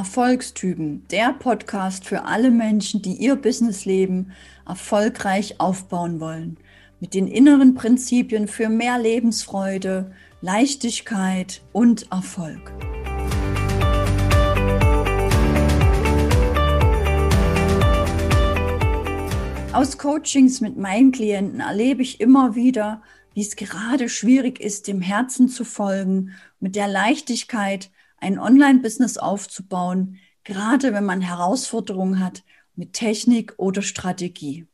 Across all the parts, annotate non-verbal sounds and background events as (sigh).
Erfolgstypen, der Podcast für alle Menschen, die ihr Businessleben erfolgreich aufbauen wollen. Mit den inneren Prinzipien für mehr Lebensfreude, Leichtigkeit und Erfolg. Aus Coachings mit meinen Klienten erlebe ich immer wieder, wie es gerade schwierig ist, dem Herzen zu folgen, mit der Leichtigkeit ein Online-Business aufzubauen, gerade wenn man Herausforderungen hat mit Technik oder Strategie.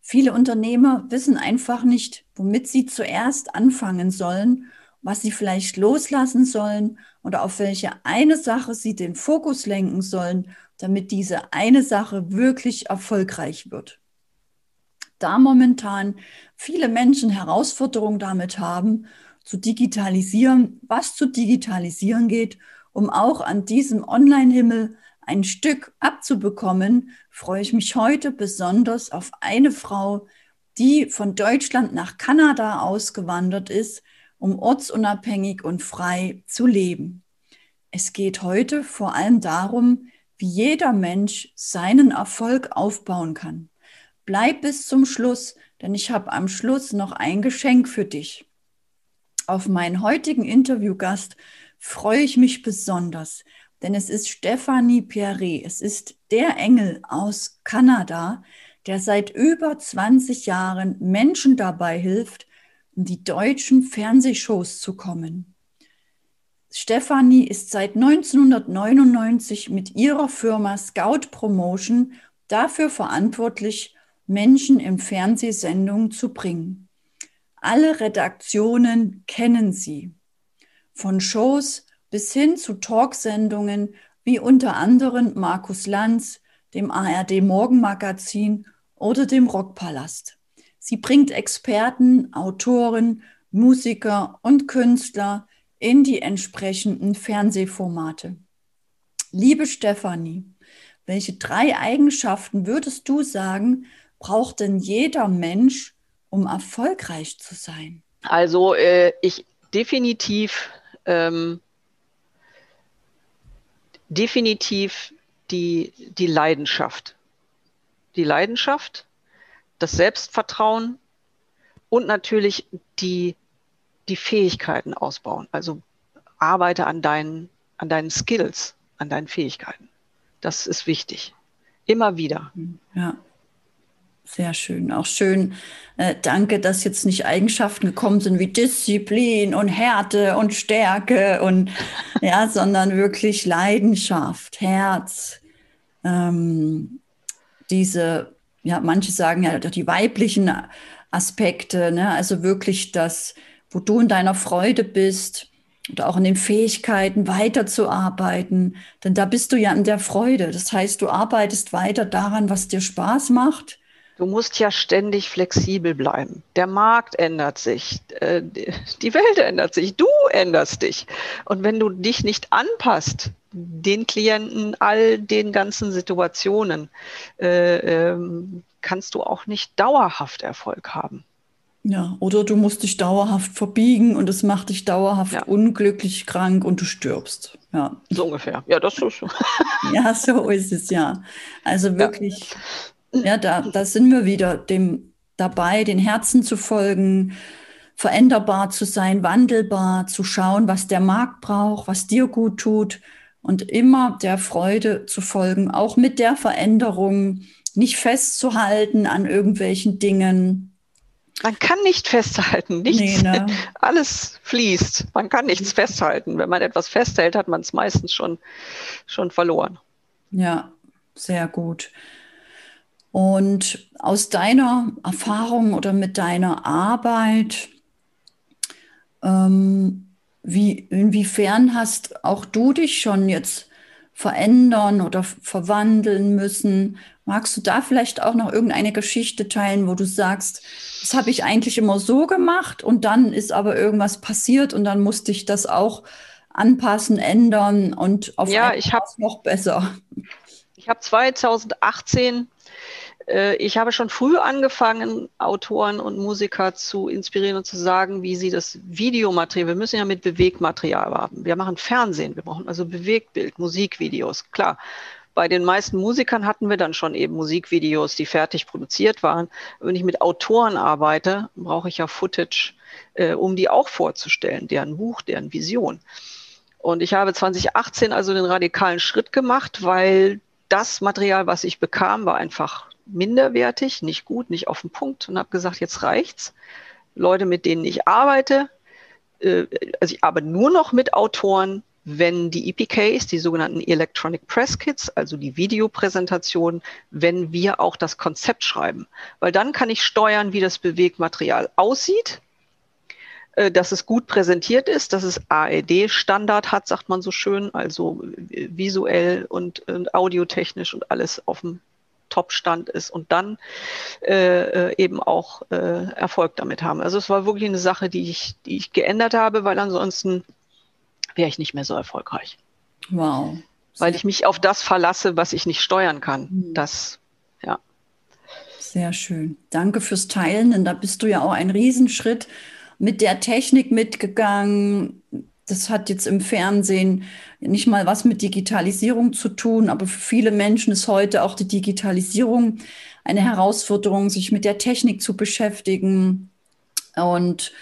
Viele Unternehmer wissen einfach nicht, womit sie zuerst anfangen sollen, was sie vielleicht loslassen sollen oder auf welche eine Sache sie den Fokus lenken sollen, damit diese eine Sache wirklich erfolgreich wird. Da momentan viele Menschen Herausforderungen damit haben, zu digitalisieren, was zu digitalisieren geht, um auch an diesem Online-Himmel ein Stück abzubekommen, freue ich mich heute besonders auf eine Frau, die von Deutschland nach Kanada ausgewandert ist, um ortsunabhängig und frei zu leben. Es geht heute vor allem darum, wie jeder Mensch seinen Erfolg aufbauen kann. Bleib bis zum Schluss, denn ich habe am Schluss noch ein Geschenk für dich. Auf meinen heutigen Interviewgast freue ich mich besonders, denn es ist Stephanie Pierre. Es ist der Engel aus Kanada, der seit über 20 Jahren Menschen dabei hilft, in die deutschen Fernsehshows zu kommen. Stephanie ist seit 1999 mit ihrer Firma Scout Promotion dafür verantwortlich, Menschen in Fernsehsendungen zu bringen. Alle Redaktionen kennen sie. Von Shows bis hin zu Talksendungen wie unter anderem Markus Lanz, dem ARD Morgenmagazin oder dem Rockpalast. Sie bringt Experten, Autoren, Musiker und Künstler in die entsprechenden Fernsehformate. Liebe Stefanie, welche drei Eigenschaften würdest du sagen, braucht denn jeder Mensch, um erfolgreich zu sein? Also äh, ich definitiv ähm, definitiv die, die Leidenschaft. Die Leidenschaft, das Selbstvertrauen und natürlich die, die Fähigkeiten ausbauen. Also arbeite an deinen, an deinen Skills, an deinen Fähigkeiten. Das ist wichtig. Immer wieder. Ja. Sehr schön. Auch schön, äh, danke, dass jetzt nicht Eigenschaften gekommen sind wie Disziplin und Härte und Stärke und ja, (laughs) sondern wirklich Leidenschaft, Herz. Ähm, diese, ja, manche sagen ja die weiblichen Aspekte, ne? also wirklich das, wo du in deiner Freude bist und auch in den Fähigkeiten weiterzuarbeiten, denn da bist du ja in der Freude. Das heißt, du arbeitest weiter daran, was dir Spaß macht Du musst ja ständig flexibel bleiben. Der Markt ändert sich, äh, die Welt ändert sich, du änderst dich. Und wenn du dich nicht anpasst, den Klienten, all den ganzen Situationen, äh, ähm, kannst du auch nicht dauerhaft Erfolg haben. Ja, oder du musst dich dauerhaft verbiegen und es macht dich dauerhaft ja. unglücklich, krank und du stirbst. Ja. So ungefähr. Ja, das ist so. (laughs) ja, so ist es ja. Also wirklich ja. Ja, da, da sind wir wieder dem dabei, den Herzen zu folgen, veränderbar zu sein, wandelbar, zu schauen, was der Markt braucht, was dir gut tut und immer der Freude zu folgen, auch mit der Veränderung, nicht festzuhalten an irgendwelchen Dingen. Man kann nicht festhalten, nichts, nee, ne? (laughs) alles fließt. Man kann nichts festhalten. Wenn man etwas festhält, hat man es meistens schon, schon verloren. Ja, sehr gut. Und aus deiner Erfahrung oder mit deiner Arbeit, ähm, wie, inwiefern hast auch du dich schon jetzt verändern oder verwandeln müssen? Magst du da vielleicht auch noch irgendeine Geschichte teilen, wo du sagst, das habe ich eigentlich immer so gemacht und dann ist aber irgendwas passiert und dann musste ich das auch anpassen, ändern und auf ja, ich hab, noch besser? Ich habe 2018 Äh, ich habe schon früh angefangen, Autoren und Musiker zu inspirieren und zu sagen, wie sie das Videomaterial, wir müssen ja mit Bewegmaterial haben. Wir machen Fernsehen, wir brauchen also Bewegtbild, Musikvideos, klar. Bei den meisten Musikern hatten wir dann schon eben Musikvideos, die fertig produziert waren. Wenn ich mit Autoren arbeite, brauche ich ja Footage, äh, um die auch vorzustellen, deren Buch, deren Vision. Und ich habe 2018 also den radikalen Schritt gemacht, weil das Material, was ich bekam, war einfach minderwertig, nicht gut, nicht auf den Punkt und habe gesagt, jetzt reicht's. Leute, mit denen ich arbeite, äh, also ich arbeite nur noch mit Autoren, wenn die EPKs, die sogenannten Electronic Press Kits, also die Videopräsentation, wenn wir auch das Konzept schreiben. Weil dann kann ich steuern, wie das Bewegmaterial aussieht, äh, dass es gut präsentiert ist, dass es AED-Standard hat, sagt man so schön, also visuell und, und audiotechnisch und alles auf dem Top-Stand ist und dann äh, äh, eben auch äh, Erfolg damit haben. Also es war wirklich eine Sache, die ich, die ich geändert habe, weil ansonsten wäre ich nicht mehr so erfolgreich. Wow. Weil ich mich auf das verlasse, was ich nicht steuern kann. Mhm. Das, ja. Sehr schön. Danke fürs Teilen, denn da bist du ja auch ein Riesenschritt mit der Technik mitgegangen. Das hat jetzt im Fernsehen nicht mal was mit Digitalisierung zu tun, aber für viele Menschen ist heute auch die Digitalisierung eine Herausforderung, sich mit der Technik zu beschäftigen. Und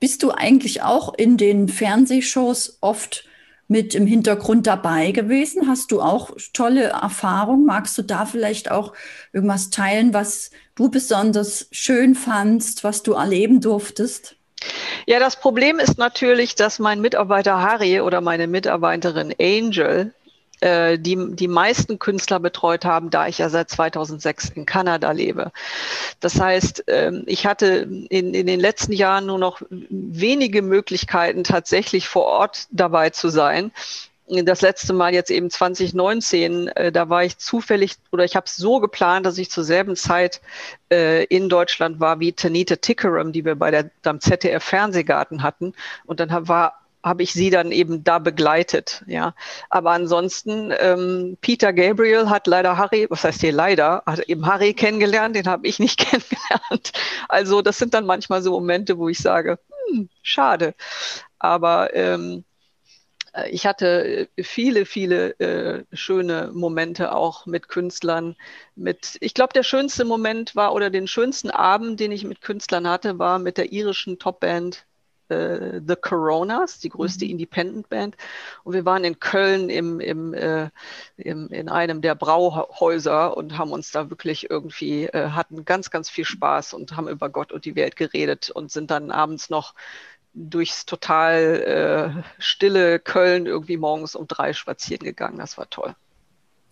bist du eigentlich auch in den Fernsehshows oft mit im Hintergrund dabei gewesen? Hast du auch tolle Erfahrungen? Magst du da vielleicht auch irgendwas teilen, was du besonders schön fandst, was du erleben durftest? Ja, das Problem ist natürlich, dass mein Mitarbeiter Harry oder meine Mitarbeiterin Angel äh, die die meisten Künstler betreut haben, da ich ja seit 2006 in Kanada lebe. Das heißt, ähm, ich hatte in, in den letzten Jahren nur noch wenige Möglichkeiten, tatsächlich vor Ort dabei zu sein das letzte Mal jetzt eben 2019, äh, da war ich zufällig oder ich habe es so geplant, dass ich zur selben Zeit äh, in Deutschland war wie Tanita Tickerum, die wir bei der am ZDF Fernsehgarten hatten. Und dann war habe ich sie dann eben da begleitet, ja. Aber ansonsten, ähm, Peter Gabriel hat leider Harry, was heißt hier leider, hat eben Harry kennengelernt, den habe ich nicht (laughs) kennengelernt. Also das sind dann manchmal so Momente, wo ich sage, hm, schade. Aber ähm, äh, ich hatte viele, viele äh, schöne Momente auch mit Künstlern. Mit, ich glaube, der schönste Moment war oder den schönsten Abend, den ich mit Künstlern hatte, war mit der irischen Topband äh, The Coronas, die größte mhm. Independent-Band. Und wir waren in Köln im, im, äh, im, in einem der Brauhäuser und haben uns da wirklich irgendwie, äh, hatten ganz, ganz viel Spaß und haben über Gott und die Welt geredet und sind dann abends noch durchs total äh, stille Köln irgendwie morgens um drei spazieren gegangen. Das war toll.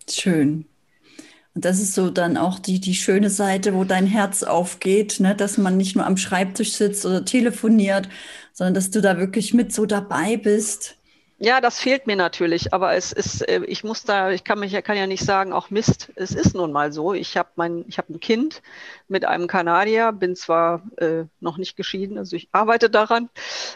Schön. Und das ist so dann auch die, die schöne Seite, wo dein Herz aufgeht, ne? dass man nicht nur am Schreibtisch sitzt oder telefoniert, sondern dass du da wirklich mit so dabei bist. Ja, das fehlt mir natürlich, aber es ist, äh, ich muss da, ich kann mich, kann ja nicht sagen, auch Mist, es ist nun mal so. Ich habe mein, ich habe ein Kind mit einem Kanadier, bin zwar äh, noch nicht geschieden, also ich arbeite daran,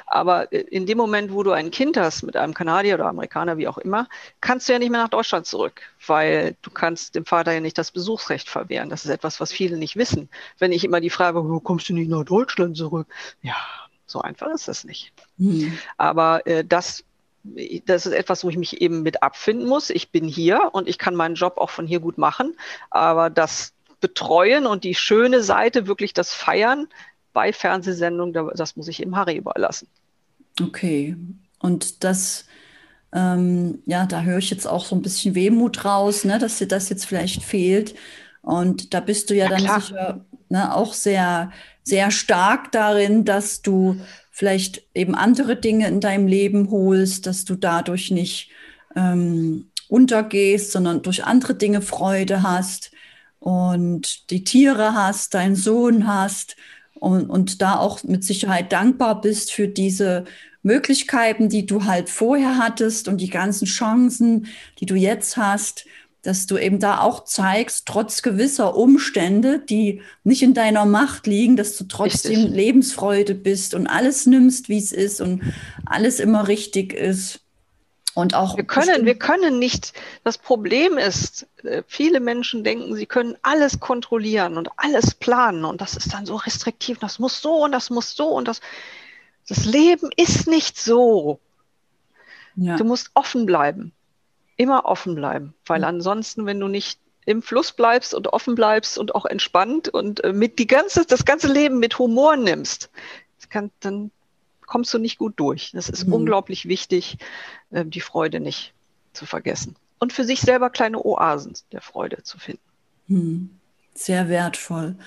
aber äh, in dem Moment, wo du ein Kind hast mit einem Kanadier oder Amerikaner, wie auch immer, kannst du ja nicht mehr nach Deutschland zurück, weil du kannst dem Vater ja nicht das Besuchsrecht verwehren. Das ist etwas, was viele nicht wissen. Wenn ich immer die Frage, wo kommst du nicht nach Deutschland zurück? Ja, so einfach ist das nicht. Hm. Aber äh, das das ist etwas, wo ich mich eben mit abfinden muss. Ich bin hier und ich kann meinen Job auch von hier gut machen. Aber das Betreuen und die schöne Seite, wirklich das Feiern bei Fernsehsendungen, das muss ich eben Harry überlassen. Okay. Und das, ähm, ja, da höre ich jetzt auch so ein bisschen Wehmut raus, ne, dass dir das jetzt vielleicht fehlt. Und da bist du ja, ja dann klar. sicher ne, auch sehr, sehr stark darin, dass du vielleicht eben andere Dinge in deinem Leben holst, dass du dadurch nicht ähm, untergehst, sondern durch andere Dinge Freude hast und die Tiere hast, deinen Sohn hast und, und da auch mit Sicherheit dankbar bist für diese Möglichkeiten, die du halt vorher hattest und die ganzen Chancen, die du jetzt hast dass du eben da auch zeigst, trotz gewisser Umstände, die nicht in deiner Macht liegen, dass du trotzdem richtig. Lebensfreude bist und alles nimmst, wie es ist und alles immer richtig ist. Und auch wir können, wir können nicht. Das Problem ist, äh, viele Menschen denken, sie können alles kontrollieren und alles planen und das ist dann so restriktiv. Das muss so und das muss so und das. Das Leben ist nicht so. Ja. Du musst offen bleiben, immer offen bleiben, weil ansonsten, wenn du nicht im Fluss bleibst und offen bleibst und auch entspannt und äh, mit die ganze, das ganze Leben mit Humor nimmst, kann, dann kommst du nicht gut durch. Das ist mhm. unglaublich wichtig, äh, die Freude nicht zu vergessen. Und für sich selber kleine Oasen der Freude zu finden. Mhm. Sehr wertvoll.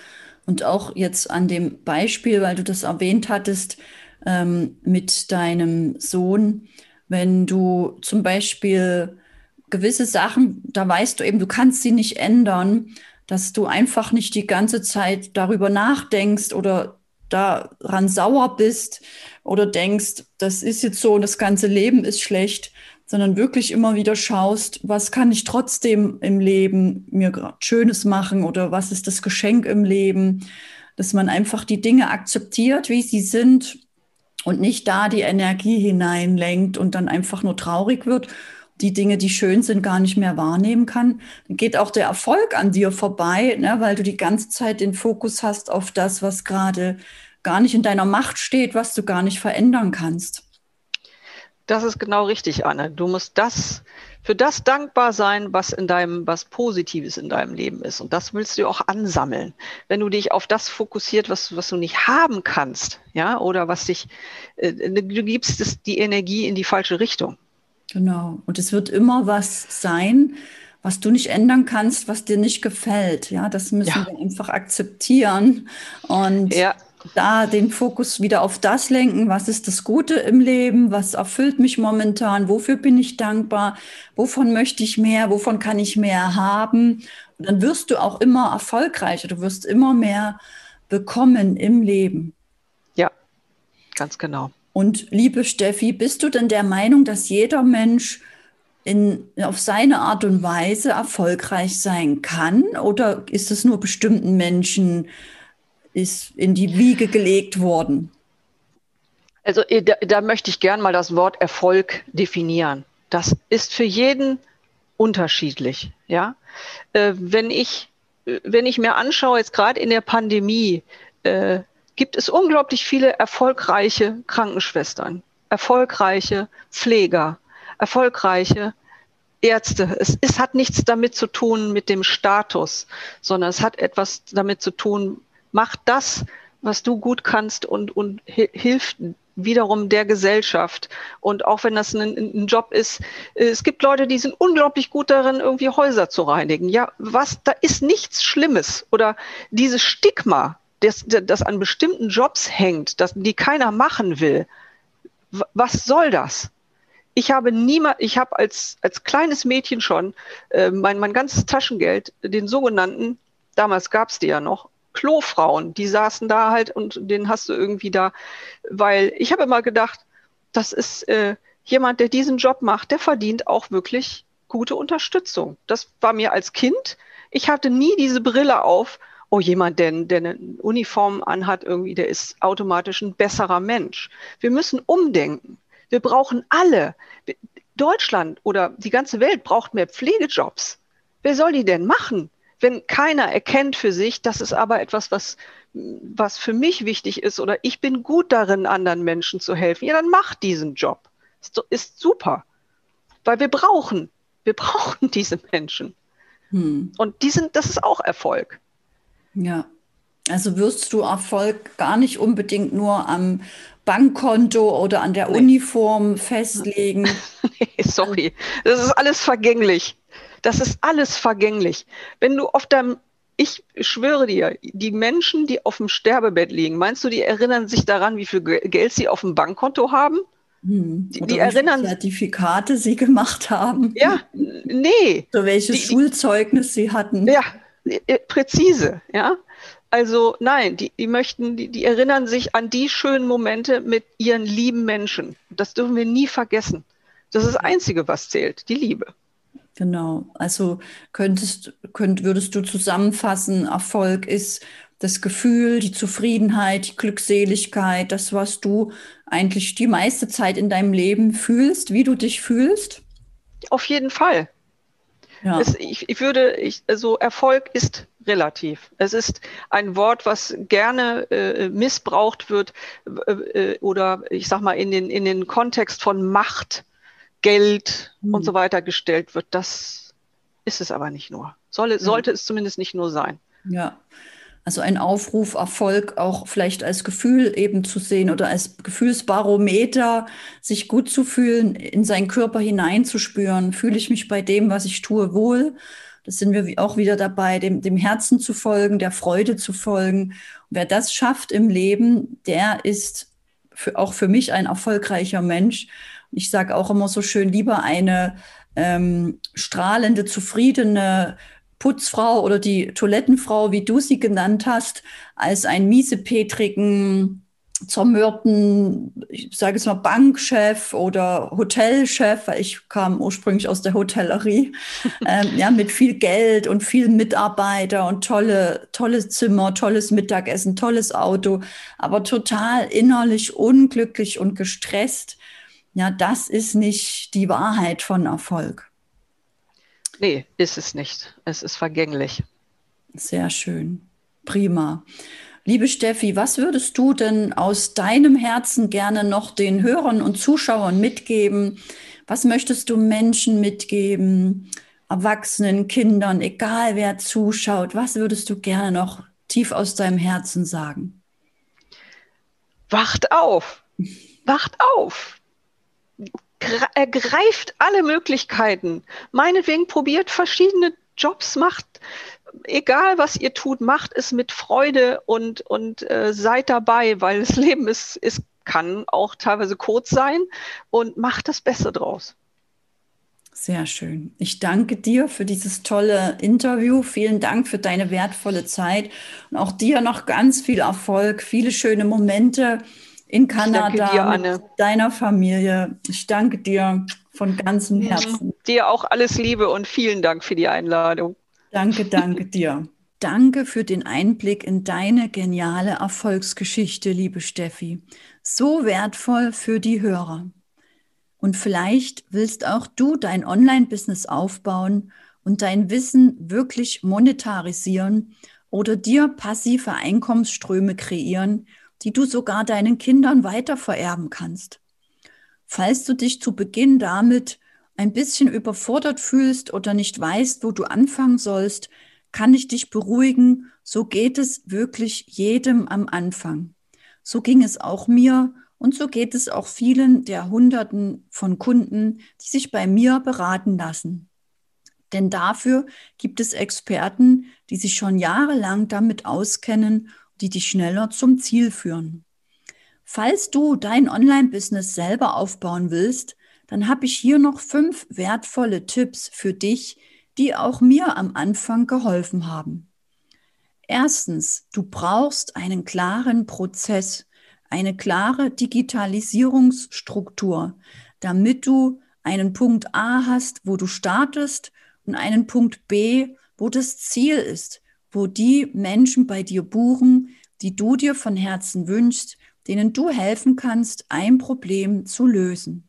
Und auch jetzt an dem Beispiel, weil du das erwähnt hattest, ähm, mit deinem Sohn, wenn du zum Beispiel gewisse Sachen, da weißt du eben, du kannst sie nicht ändern, dass du einfach nicht die ganze Zeit darüber nachdenkst oder daran sauer bist oder denkst, das ist jetzt so und das ganze Leben ist schlecht, sondern wirklich immer wieder schaust, was kann ich trotzdem im Leben mir Schönes machen oder was ist das Geschenk im Leben, dass man einfach die Dinge akzeptiert, wie sie sind und nicht da die Energie hineinlenkt und dann einfach nur traurig wird die Dinge, die schön sind, gar nicht mehr wahrnehmen kann, dann geht auch der Erfolg an dir vorbei, ne, weil du die ganze Zeit den Fokus hast auf das, was gerade gar nicht in deiner Macht steht, was du gar nicht verändern kannst. Das ist genau richtig, Anne. Du musst das für das dankbar sein, was in deinem, was Positives in deinem Leben ist. Und das willst du auch ansammeln. Wenn du dich auf das fokussiert, was, was du nicht haben kannst, ja, oder was dich, äh, du gibst es, die Energie in die falsche Richtung. Genau. Und es wird immer was sein, was du nicht ändern kannst, was dir nicht gefällt. Ja, das müssen ja. wir einfach akzeptieren und ja. da den Fokus wieder auf das lenken, was ist das Gute im Leben, was erfüllt mich momentan, wofür bin ich dankbar, wovon möchte ich mehr, wovon kann ich mehr haben. Und dann wirst du auch immer erfolgreicher, du wirst immer mehr bekommen im Leben. Ja, ganz genau. Und liebe Steffi, bist du denn der Meinung, dass jeder Mensch in, auf seine Art und Weise erfolgreich sein kann? Oder ist es nur bestimmten Menschen ist in die Wiege gelegt worden? Also äh, da, da möchte ich gern mal das Wort Erfolg definieren. Das ist für jeden unterschiedlich. Ja, äh, wenn ich äh, wenn ich mir anschaue jetzt gerade in der Pandemie, gibt es unglaublich viele erfolgreiche Krankenschwestern, erfolgreiche Pfleger, erfolgreiche Ärzte. Es, es hat nichts damit zu tun mit dem Status, sondern es hat etwas damit zu tun, mach das, was du gut kannst und, und hilft wiederum der Gesellschaft. Und auch wenn das ein, ein, Job ist, es gibt Leute, die sind unglaublich gut darin, irgendwie Häuser zu reinigen. Ja, was, da ist nichts Schlimmes. Oder dieses Stigma, das, das an bestimmten Jobs hängt, das, die keiner machen will. Was soll das? Ich habe niemand, ich habe als, als kleines Mädchen schon äh, mein, mein ganzes Taschengeld, den sogenannten, damals gab es die ja noch, Klofrauen, die saßen da halt und den hast du irgendwie da, weil ich habe immer gedacht, das ist äh, jemand, der diesen Job macht, der verdient auch wirklich gute Unterstützung. Das war mir als Kind. Ich hatte nie diese Brille auf oh, jemand, der, der eine Uniform anhat, irgendwie, der ist automatisch ein besserer Mensch. Wir müssen umdenken. Wir brauchen alle. Deutschland oder die ganze Welt braucht mehr Pflegejobs. Wer soll die denn machen? Wenn keiner erkennt für sich, das ist aber etwas, was, was für mich wichtig ist oder ich bin gut darin, anderen Menschen zu helfen, ja, dann mach diesen Job. Ist, ist super. Weil wir brauchen, wir (laughs) brauchen diese Menschen. Hm. Und die sind, das ist auch Erfolg. Ja, also wirst du Erfolg gar nicht unbedingt nur am Bankkonto oder an der nee. Uniform festlegen. (laughs) nee, sorry, das ist alles vergänglich. Das ist alles vergänglich. Wenn du auf deinem, ich schwöre dir, die Menschen, die auf dem Sterbebett liegen, meinst du, die erinnern sich daran, wie viel Geld sie auf dem Bankkonto haben? Hm. Die, die erinnern Zertifikate sie gemacht haben. Ja, nee. So welches die, Schulzeugnis sie hatten. Ja, präzise, ja. Also nein, die, die möchten, die, die erinnern sich an die schönen Momente mit ihren lieben Menschen. Das dürfen wir nie vergessen. Das ist das Einzige, was zählt, die Liebe. Genau. Also könntest, könnt, würdest du zusammenfassen, Erfolg ist, das Gefühl, die Zufriedenheit, die Glückseligkeit, das, was du eigentlich die meiste Zeit in deinem Leben fühlst, wie du dich fühlst? Auf jeden Fall. Ja. Es, ich, ich, würde, ich, also Erfolg ist relativ. Es ist ein Wort, was gerne äh, missbraucht wird äh, äh oder ich sag mal in den, in den Kontext von Macht, Geld hm. und so weiter gestellt wird. Das ist es aber nicht nur. Soll, sollte ja. es zumindest nicht nur sein. Ja. Also ein Aufruf, Erfolg auch vielleicht als Gefühl eben zu sehen oder als Gefühlsbarometer, sich gut zu fühlen, in seinen Körper hineinzuspüren. Fühle ich mich bei dem, was ich tue, wohl? Das sind wir auch wieder dabei, dem, dem Herzen zu folgen, der Freude zu folgen. Und wer das schafft im Leben, der ist für, auch für mich ein erfolgreicher Mensch. Ich sage auch immer so schön, lieber eine ähm, strahlende, zufriedene, Putzfrau oder die Toilettenfrau, wie du sie genannt hast, als einen miesepetrigen, zermürbten, ich sage es mal, Bankchef oder Hotelchef, weil ich kam ursprünglich aus der Hotellerie, (laughs) ähm, ja, mit viel Geld und vielen Mitarbeiter und tolle, tolles Zimmer, tolles Mittagessen, tolles Auto, aber total innerlich unglücklich und gestresst. Ja, das ist nicht die Wahrheit von Erfolg. Nee, ist es nicht. Es ist vergänglich. Sehr schön. Prima. Liebe Steffi, was würdest du denn aus deinem Herzen gerne noch den Hörern und Zuschauern mitgeben? Was möchtest du Menschen mitgeben? Erwachsenen, Kindern, egal wer zuschaut, was würdest du gerne noch tief aus deinem Herzen sagen? Wacht auf! Wacht auf! Ergreift alle Möglichkeiten. Meinetwegen probiert verschiedene Jobs, macht, egal was ihr tut, macht es mit Freude und, und äh, seid dabei, weil das (laughs) Leben ist, ist, kann auch teilweise kurz sein und macht das Beste draus. Sehr schön. Ich danke dir für dieses tolle Interview. Vielen Dank für deine wertvolle Zeit und auch dir noch ganz viel Erfolg, viele schöne Momente in Kanada dir, mit deiner Familie. Ich danke dir von ganzem Herzen. Dir auch alles Liebe und vielen Dank für die Einladung. Danke, danke dir. Danke für den Einblick in deine geniale Erfolgsgeschichte, liebe Steffi. So wertvoll für die Hörer. Und vielleicht willst auch du dein Online-Business aufbauen und dein Wissen wirklich monetarisieren oder dir passive Einkommensströme kreieren, die du sogar deinen Kindern weitervererben kannst. Falls du dich zu Beginn damit ein bisschen überfordert fühlst oder nicht weißt, wo du anfangen sollst, kann ich dich beruhigen, so geht es wirklich jedem am Anfang. So ging es auch mir und so geht es auch vielen der Hunderten von Kunden, die sich bei mir beraten lassen. Denn dafür gibt es Experten, die sich schon jahrelang damit auskennen die dich schneller zum Ziel führen. Falls du dein Online-Business selber aufbauen willst, dann habe ich hier noch fünf wertvolle Tipps für dich, die auch mir am Anfang geholfen haben. Erstens, du brauchst einen klaren Prozess, eine klare Digitalisierungsstruktur, damit du einen Punkt A hast, wo du startest und einen Punkt B, wo das Ziel ist, wo die Menschen bei dir buchen, die du dir von Herzen wünschst, denen du helfen kannst, ein Problem zu lösen.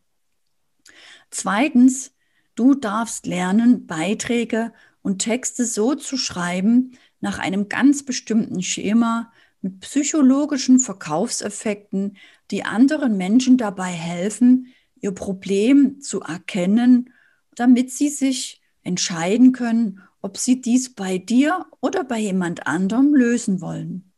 Zweitens, du darfst lernen, Beiträge und Texte so zu schreiben, nach einem ganz bestimmten Schema, mit psychologischen Verkaufseffekten, die anderen Menschen dabei helfen, ihr Problem zu erkennen, damit sie sich entscheiden können, ob sie dies bei dir oder bei jemand anderem lösen wollen.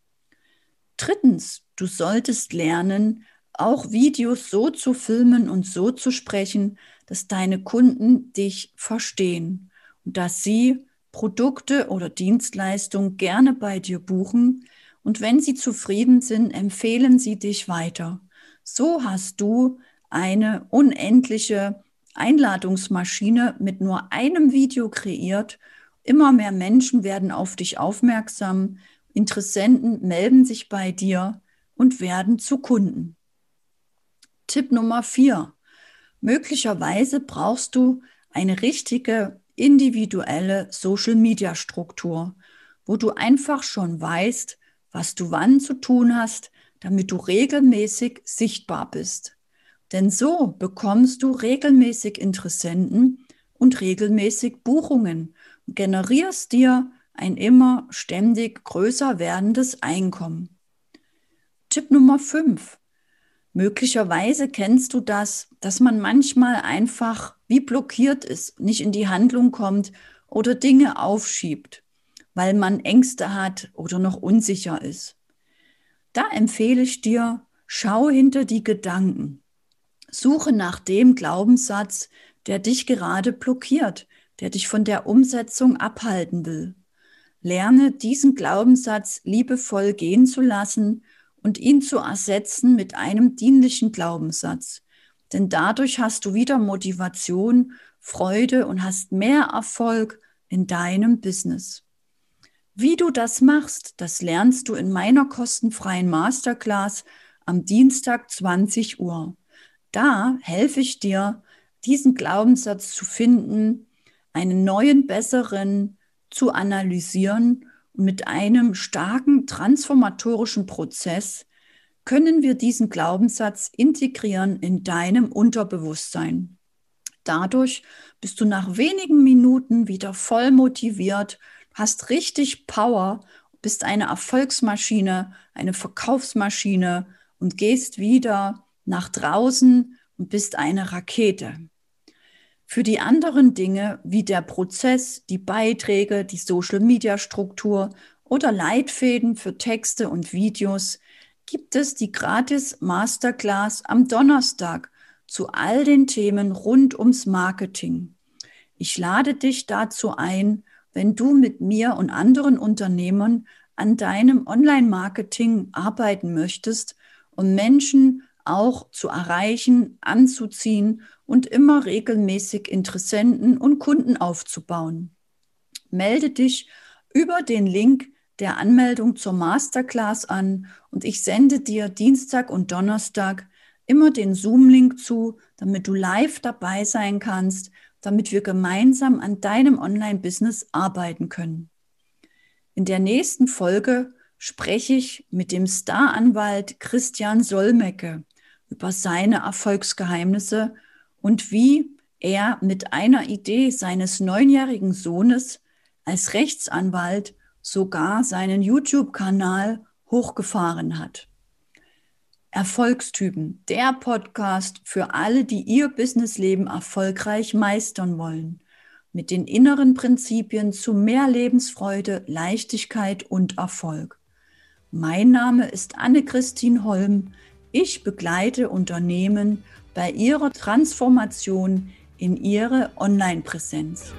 Drittens, du solltest lernen, auch Videos so zu filmen und so zu sprechen, dass deine Kunden dich verstehen und dass sie Produkte oder Dienstleistungen gerne bei dir buchen und wenn sie zufrieden sind, empfehlen sie dich weiter. So hast du eine unendliche Einladungsmaschine mit nur einem Video kreiert Immer mehr Menschen werden auf dich aufmerksam, Interessenten melden sich bei dir und werden zu Kunden. Tipp Nummer vier. Möglicherweise brauchst du eine richtige individuelle Social-Media-Struktur, wo du einfach schon weißt, was du wann zu tun hast, damit du regelmäßig sichtbar bist. Denn so bekommst du regelmäßig Interessenten und regelmäßig Buchungen generierst dir ein immer ständig größer werdendes Einkommen. Tipp Nummer 5. Möglicherweise kennst du das, dass man manchmal einfach wie blockiert ist, nicht in die Handlung kommt oder Dinge aufschiebt, weil man Ängste hat oder noch unsicher ist. Da empfehle ich dir, schau hinter die Gedanken. Suche nach dem Glaubenssatz, der dich gerade blockiert, der dich von der Umsetzung abhalten will. Lerne diesen Glaubenssatz liebevoll gehen zu lassen und ihn zu ersetzen mit einem dienlichen Glaubenssatz. Denn dadurch hast du wieder Motivation, Freude und hast mehr Erfolg in deinem Business. Wie du das machst, das lernst du in meiner kostenfreien Masterclass am Dienstag 20 Uhr. Da helfe ich dir, diesen Glaubenssatz zu finden, einen neuen, besseren zu analysieren und mit einem starken transformatorischen Prozess können wir diesen Glaubenssatz integrieren in deinem Unterbewusstsein. Dadurch bist du nach wenigen Minuten wieder voll motiviert, hast richtig Power, bist eine Erfolgsmaschine, eine Verkaufsmaschine und gehst wieder nach draußen und bist eine Rakete. Für die anderen Dinge wie der Prozess, die Beiträge, die Social-Media-Struktur oder Leitfäden für Texte und Videos gibt es die gratis Masterclass am Donnerstag zu all den Themen rund ums Marketing. Ich lade dich dazu ein, wenn du mit mir und anderen Unternehmern an deinem Online-Marketing arbeiten möchtest und Menschen auch zu erreichen, anzuziehen und immer regelmäßig Interessenten und Kunden aufzubauen. Melde dich über den Link der Anmeldung zur Masterclass an und ich sende dir Dienstag und Donnerstag immer den Zoom-Link zu, damit du live dabei sein kannst, damit wir gemeinsam an deinem Online-Business arbeiten können. In der nächsten Folge spreche ich mit dem Staranwalt Christian Solmecke über seine Erfolgsgeheimnisse und wie er mit einer Idee seines neunjährigen Sohnes als Rechtsanwalt sogar seinen YouTube-Kanal hochgefahren hat. Erfolgstypen, der Podcast für alle, die ihr Businessleben erfolgreich meistern wollen, mit den inneren Prinzipien zu mehr Lebensfreude, Leichtigkeit und Erfolg. Mein Name ist Anne-Christine Holm. Ich begleite Unternehmen bei ihrer Transformation in ihre Online-Präsenz.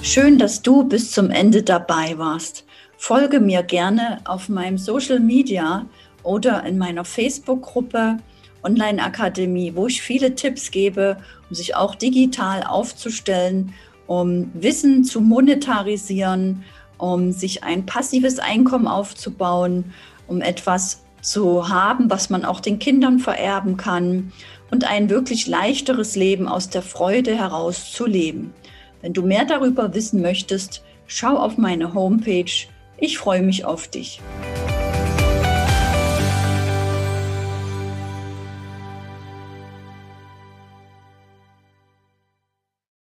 Schön, dass du bis zum Ende dabei warst. Folge mir gerne auf meinem Social Media oder in meiner Facebook-Gruppe Online Akademie, wo ich viele Tipps gebe, um sich auch digital aufzustellen, um Wissen zu monetarisieren, um sich ein passives Einkommen aufzubauen, um etwas zu haben, was man auch den Kindern vererben kann und ein wirklich leichteres Leben aus der Freude heraus zu leben. Wenn du mehr darüber wissen möchtest, schau auf meine Homepage. Ich freue mich auf dich.